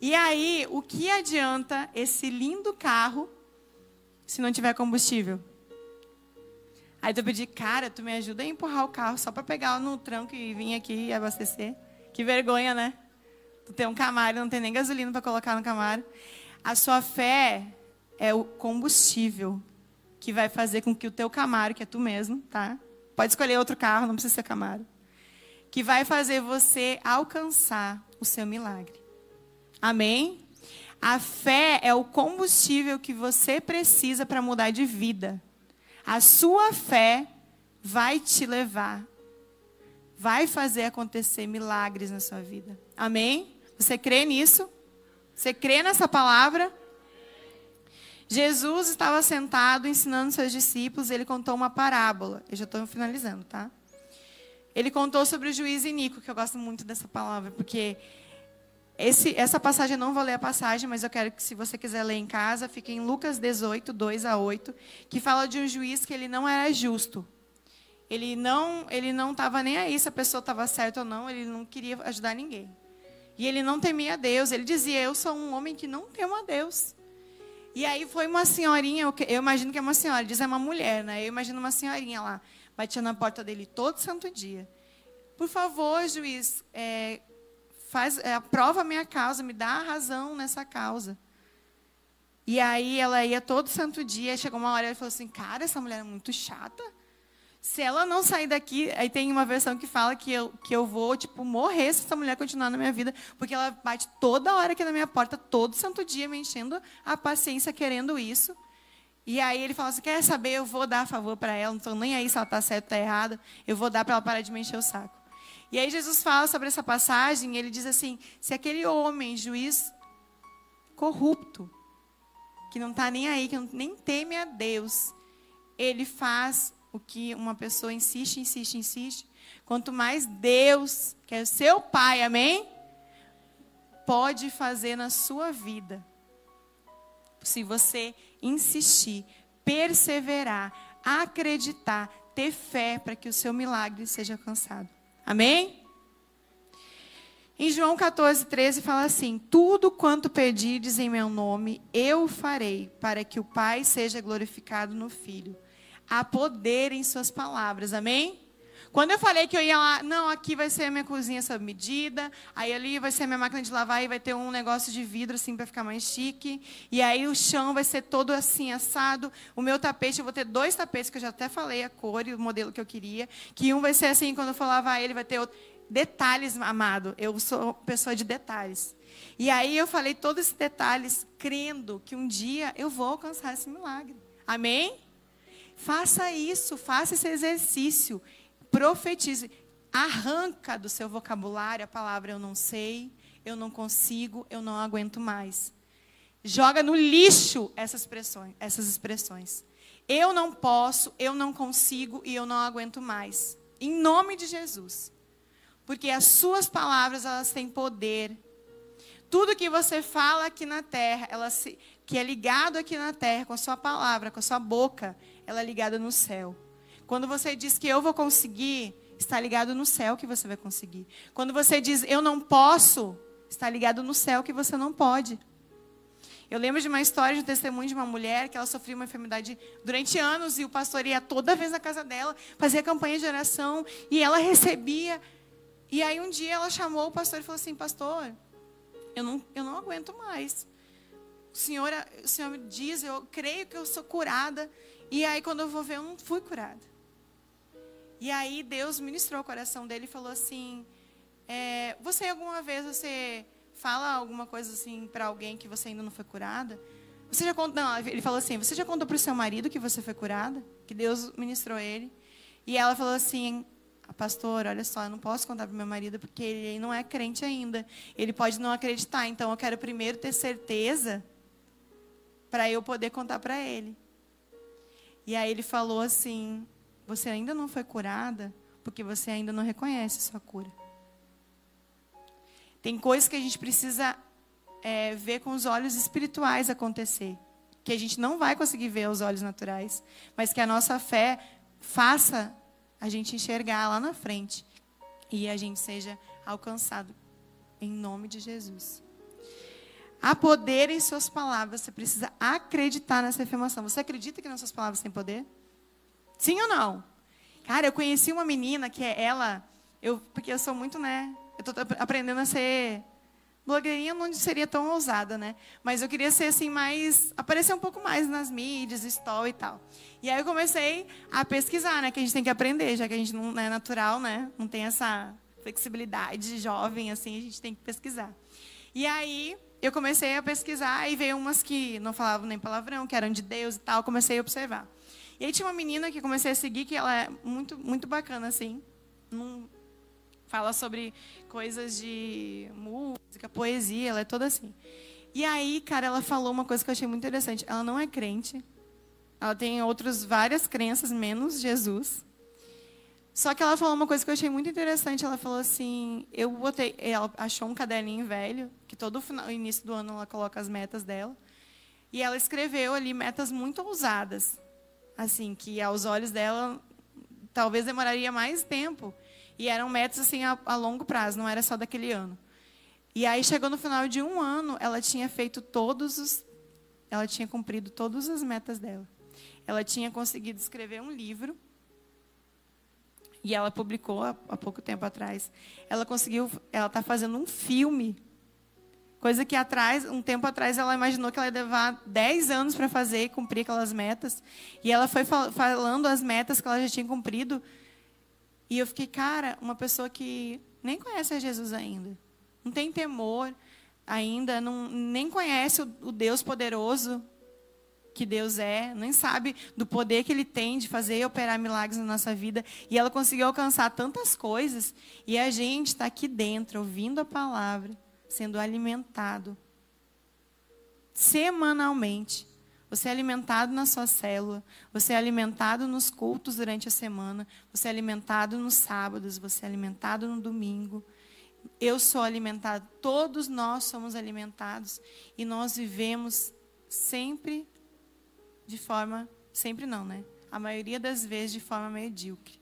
E aí, o que adianta esse lindo carro se não tiver combustível? Aí tu pedi, cara, tu me ajuda a empurrar o carro só para pegar no tranco e vir aqui e abastecer. Que vergonha, né? Tu tem um Camaro, não tem nem gasolina para colocar no Camaro. A sua fé é o combustível que vai fazer com que o teu Camaro, que é tu mesmo, tá? Pode escolher outro carro, não precisa ser Camaro. Que vai fazer você alcançar o seu milagre. Amém? A fé é o combustível que você precisa para mudar de vida. A sua fé vai te levar, vai fazer acontecer milagres na sua vida. Amém? Você crê nisso? Você crê nessa palavra? Jesus estava sentado ensinando seus discípulos, ele contou uma parábola. Eu já estou finalizando, tá? Ele contou sobre o juiz Inico, que eu gosto muito dessa palavra, porque esse, essa passagem, eu não vou ler a passagem, mas eu quero que, se você quiser ler em casa, fique em Lucas 18, 2 a 8, que fala de um juiz que ele não era justo. Ele não ele não estava nem aí se a pessoa estava certa ou não, ele não queria ajudar ninguém. E ele não temia Deus, ele dizia: Eu sou um homem que não temo a Deus. E aí foi uma senhorinha, eu imagino que é uma senhora, diz é uma mulher, né? Eu imagino uma senhorinha lá, batia na porta dele todo santo dia. Por favor, juiz, é, faz, é, aprova a minha causa, me dá a razão nessa causa. E aí ela ia todo santo dia, chegou uma hora e falou assim, cara, essa mulher é muito chata. Se ela não sair daqui, aí tem uma versão que fala que eu, que eu vou, tipo, morrer se essa mulher continuar na minha vida, porque ela bate toda hora aqui na minha porta, todo santo dia, me enchendo a paciência, querendo isso. E aí ele fala assim, quer saber, eu vou dar a favor para ela, não estou nem aí se ela está certa ou está errada, eu vou dar para ela parar de me encher o saco. E aí Jesus fala sobre essa passagem, ele diz assim: se aquele homem, juiz corrupto, que não está nem aí, que não, nem teme a Deus, ele faz o que uma pessoa insiste, insiste, insiste. Quanto mais Deus, que é o seu Pai, amém? Pode fazer na sua vida. Se você insistir, perseverar, acreditar, ter fé para que o seu milagre seja alcançado. Amém? Em João 14, 13 fala assim: Tudo quanto pedirdes em meu nome, eu farei, para que o Pai seja glorificado no Filho. Há poder em suas palavras. Amém? Quando eu falei que eu ia lá, não, aqui vai ser a minha cozinha sob medida, aí ali vai ser a minha máquina de lavar e vai ter um negócio de vidro assim para ficar mais chique, e aí o chão vai ser todo assim assado, o meu tapete, eu vou ter dois tapetes que eu já até falei a cor e o modelo que eu queria, que um vai ser assim, quando eu for lavar ele vai ter outro. detalhes, amado. Eu sou pessoa de detalhes. E aí eu falei todos esses detalhes crendo que um dia eu vou alcançar esse milagre. Amém? Faça isso, faça esse exercício profetize, arranca do seu vocabulário a palavra eu não sei, eu não consigo, eu não aguento mais. Joga no lixo essas expressões, essas expressões. Eu não posso, eu não consigo e eu não aguento mais. Em nome de Jesus. Porque as suas palavras, elas têm poder. Tudo que você fala aqui na terra, ela se, que é ligado aqui na terra com a sua palavra, com a sua boca, ela é ligada no céu. Quando você diz que eu vou conseguir, está ligado no céu que você vai conseguir. Quando você diz eu não posso, está ligado no céu que você não pode. Eu lembro de uma história de um testemunho de uma mulher que ela sofria uma enfermidade durante anos e o pastor ia toda vez na casa dela, fazia campanha de oração e ela recebia. E aí um dia ela chamou o pastor e falou assim: Pastor, eu não, eu não aguento mais. O senhor, o senhor me diz, eu creio que eu sou curada. E aí quando eu vou ver, eu não fui curada. E aí Deus ministrou o coração dele e falou assim: é, Você alguma vez você fala alguma coisa assim para alguém que você ainda não foi curada? Você já conta, não, ele falou assim: Você já contou para o seu marido que você foi curada? Que Deus ministrou ele? E ela falou assim: Pastor, olha só, eu não posso contar para meu marido porque ele não é crente ainda. Ele pode não acreditar. Então eu quero primeiro ter certeza para eu poder contar para ele. E aí ele falou assim: você ainda não foi curada porque você ainda não reconhece sua cura. Tem coisas que a gente precisa é, ver com os olhos espirituais acontecer, que a gente não vai conseguir ver aos olhos naturais, mas que a nossa fé faça a gente enxergar lá na frente e a gente seja alcançado em nome de Jesus. Há poder em suas palavras, você precisa acreditar nessa afirmação. Você acredita que nossas palavras têm poder? Sim ou não? Cara, eu conheci uma menina que é ela, eu, porque eu sou muito, né? Eu estou aprendendo a ser blogueirinha, não seria tão ousada, né? Mas eu queria ser assim mais, aparecer um pouco mais nas mídias, story e tal. E aí eu comecei a pesquisar, né? Que a gente tem que aprender, já que a gente não é natural, né? Não tem essa flexibilidade jovem assim, a gente tem que pesquisar. E aí eu comecei a pesquisar e veio umas que não falavam nem palavrão, que eram de Deus e tal, comecei a observar. E aí tinha uma menina que comecei a seguir que ela é muito muito bacana assim. Fala sobre coisas de música, poesia, ela é toda assim. E aí, cara, ela falou uma coisa que eu achei muito interessante. Ela não é crente. Ela tem outras várias crenças, menos Jesus. Só que ela falou uma coisa que eu achei muito interessante. Ela falou assim: eu botei. Ela achou um caderninho velho, que todo final, início do ano ela coloca as metas dela. E ela escreveu ali metas muito ousadas. Assim, que aos olhos dela talvez demoraria mais tempo. E eram metas assim a, a longo prazo, não era só daquele ano. E aí chegou no final de um ano, ela tinha feito todos os, ela tinha cumprido todas as metas dela. Ela tinha conseguido escrever um livro e ela publicou há, há pouco tempo atrás. Ela conseguiu, ela está fazendo um filme, coisa que atrás, um tempo atrás, ela imaginou que ela ia levar 10 anos para fazer e cumprir aquelas metas. E ela foi falando as metas que ela já tinha cumprido e eu fiquei, cara, uma pessoa que nem conhece a Jesus ainda, não tem temor ainda, não, nem conhece o, o Deus poderoso que Deus é, nem sabe do poder que Ele tem de fazer e operar milagres na nossa vida. E ela conseguiu alcançar tantas coisas. E a gente está aqui dentro, ouvindo a palavra, sendo alimentado semanalmente. Você é alimentado na sua célula, você é alimentado nos cultos durante a semana, você é alimentado nos sábados, você é alimentado no domingo. Eu sou alimentado, todos nós somos alimentados e nós vivemos sempre de forma, sempre não, né? A maioria das vezes de forma medíocre.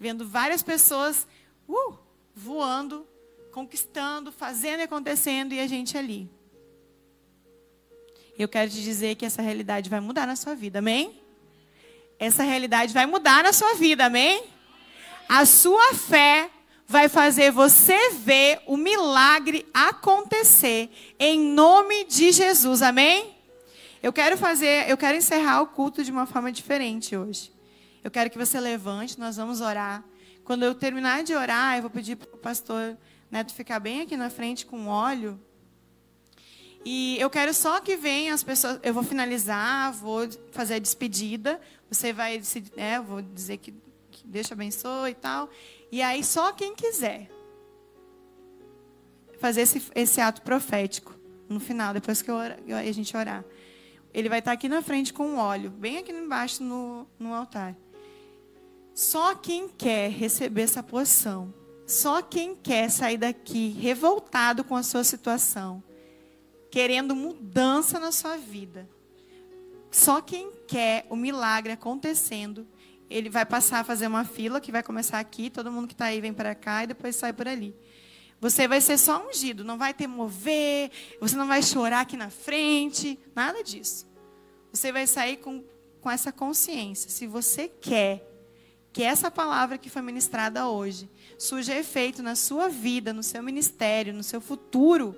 Vendo várias pessoas uh, voando, conquistando, fazendo e acontecendo e a gente ali. Eu quero te dizer que essa realidade vai mudar na sua vida, amém? Essa realidade vai mudar na sua vida, amém? A sua fé vai fazer você ver o milagre acontecer em nome de Jesus, amém? Eu quero fazer, eu quero encerrar o culto de uma forma diferente hoje. Eu quero que você levante, nós vamos orar. Quando eu terminar de orar, eu vou pedir para o pastor Neto ficar bem aqui na frente com óleo. E eu quero só que venham as pessoas. Eu vou finalizar, vou fazer a despedida. Você vai, né, vou dizer que, que Deus te abençoe e tal. E aí só quem quiser fazer esse, esse ato profético no final, depois que eu, a gente orar. Ele vai estar aqui na frente com um óleo, bem aqui embaixo no, no altar. Só quem quer receber essa poção, só quem quer sair daqui revoltado com a sua situação querendo mudança na sua vida. Só quem quer o milagre acontecendo, ele vai passar a fazer uma fila que vai começar aqui, todo mundo que está aí vem para cá e depois sai por ali. Você vai ser só ungido, não vai ter mover, você não vai chorar aqui na frente, nada disso. Você vai sair com, com essa consciência. Se você quer que essa palavra que foi ministrada hoje surja efeito na sua vida, no seu ministério, no seu futuro,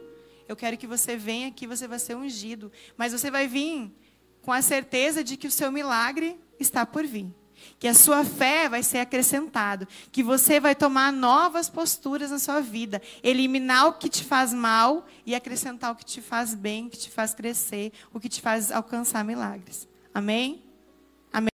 eu quero que você venha aqui, você vai ser ungido. Mas você vai vir com a certeza de que o seu milagre está por vir. Que a sua fé vai ser acrescentado, que você vai tomar novas posturas na sua vida, eliminar o que te faz mal e acrescentar o que te faz bem, o que te faz crescer, o que te faz alcançar milagres. Amém?